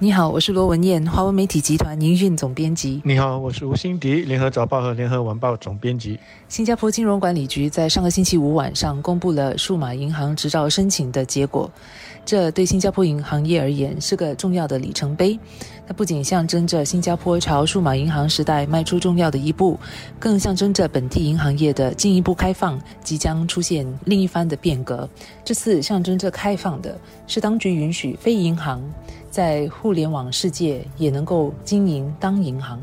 你好，我是罗文燕，华文媒体集团营运总编辑。你好，我是吴欣迪，联合早报和联合晚报总编辑。新加坡金融管理局在上个星期五晚上公布了数码银行执照申请的结果，这对新加坡银行业而言是个重要的里程碑。它不仅象征着新加坡朝数码银行时代迈出重要的一步，更象征着本地银行业的进一步开放即将出现另一番的变革。这次象征着开放的是当局允许非银行。在互联网世界也能够经营当银行。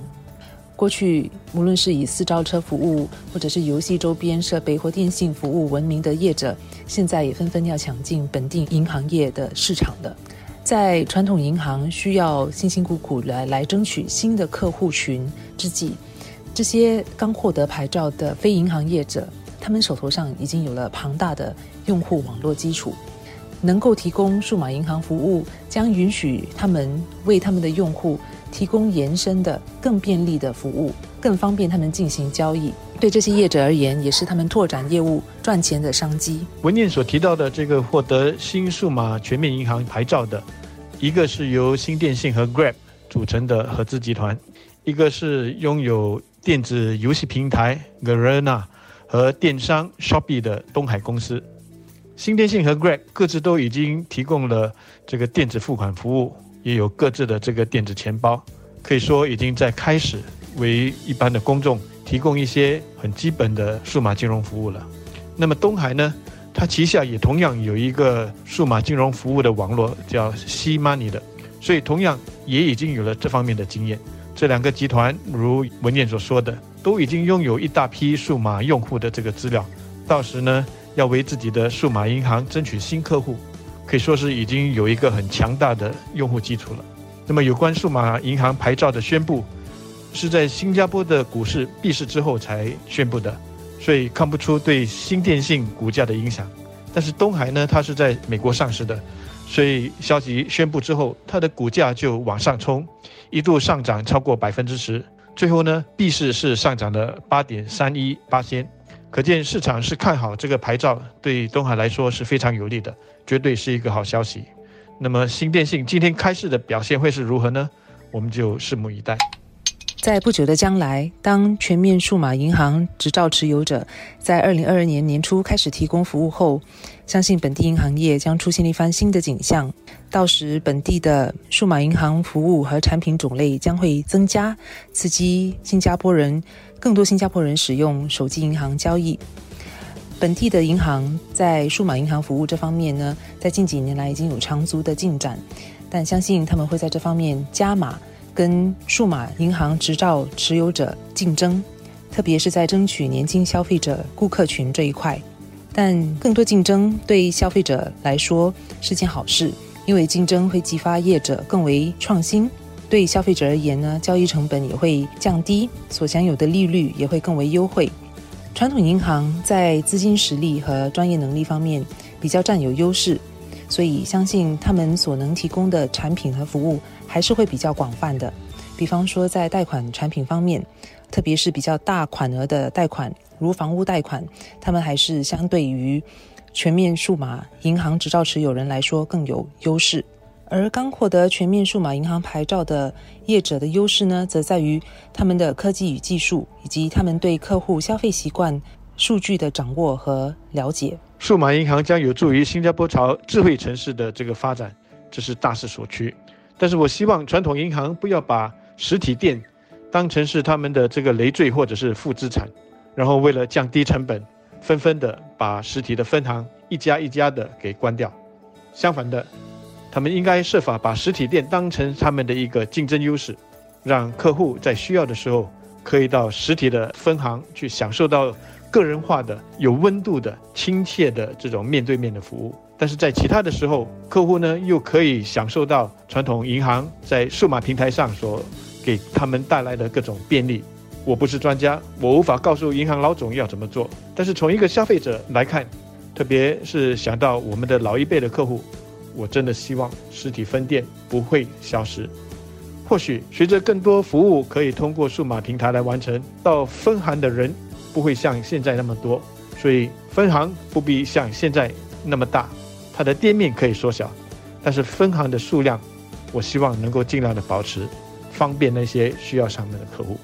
过去，无论是以私招车服务，或者是游戏周边设备或电信服务闻名的业者，现在也纷纷要抢进本地银行业的市场的。在传统银行需要辛辛苦苦来来争取新的客户群之际，这些刚获得牌照的非银行业者，他们手头上已经有了庞大的用户网络基础。能够提供数码银行服务，将允许他们为他们的用户提供延伸的、更便利的服务，更方便他们进行交易。对这些业者而言，也是他们拓展业务、赚钱的商机。文件所提到的这个获得新数码全面银行牌照的，一个是由新电信和 Grab 组成的合资集团，一个是拥有电子游戏平台 Garena 和电商 Shopee 的东海公司。新电信和 Grab 各自都已经提供了这个电子付款服务，也有各自的这个电子钱包，可以说已经在开始为一般的公众提供一些很基本的数码金融服务了。那么东海呢，它旗下也同样有一个数码金融服务的网络，叫 C Money 的，所以同样也已经有了这方面的经验。这两个集团如文件所说的，都已经拥有一大批数码用户的这个资料，到时呢。要为自己的数码银行争取新客户，可以说是已经有一个很强大的用户基础了。那么，有关数码银行牌照的宣布，是在新加坡的股市闭市之后才宣布的，所以看不出对新电信股价的影响。但是东海呢，它是在美国上市的，所以消息宣布之后，它的股价就往上冲，一度上涨超过百分之十，最后呢，闭市是上涨了八点三一八仙。可见市场是看好这个牌照，对东海来说是非常有利的，绝对是一个好消息。那么新电信今天开市的表现会是如何呢？我们就拭目以待。在不久的将来，当全面数码银行执照持有者在二零二二年年初开始提供服务后，相信本地银行业将出现一番新的景象。到时，本地的数码银行服务和产品种类将会增加，刺激新加坡人。更多新加坡人使用手机银行交易，本地的银行在数码银行服务这方面呢，在近几年来已经有长足的进展，但相信他们会在这方面加码，跟数码银行执照持有者竞争，特别是在争取年轻消费者顾客群这一块。但更多竞争对消费者来说是件好事，因为竞争会激发业者更为创新。对消费者而言呢，交易成本也会降低，所享有的利率也会更为优惠。传统银行在资金实力和专业能力方面比较占有优势，所以相信他们所能提供的产品和服务还是会比较广泛的。比方说，在贷款产品方面，特别是比较大款额的贷款，如房屋贷款，他们还是相对于全面数码银行执照持有人来说更有优势。而刚获得全面数码银行牌照的业者的优势呢，则在于他们的科技与技术，以及他们对客户消费习惯数据的掌握和了解。数码银行将有助于新加坡朝智慧城市的这个发展，这是大势所趋。但是我希望传统银行不要把实体店当成是他们的这个累赘或者是负资产，然后为了降低成本，纷纷的把实体的分行一家一家的给关掉。相反的。他们应该设法把实体店当成他们的一个竞争优势，让客户在需要的时候可以到实体的分行去享受到个人化的、有温度的、亲切的这种面对面的服务。但是在其他的时候，客户呢又可以享受到传统银行在数码平台上所给他们带来的各种便利。我不是专家，我无法告诉银行老总要怎么做。但是从一个消费者来看，特别是想到我们的老一辈的客户。我真的希望实体分店不会消失。或许随着更多服务可以通过数码平台来完成，到分行的人不会像现在那么多，所以分行不必像现在那么大，它的店面可以缩小，但是分行的数量我希望能够尽量的保持方便那些需要上门的客户。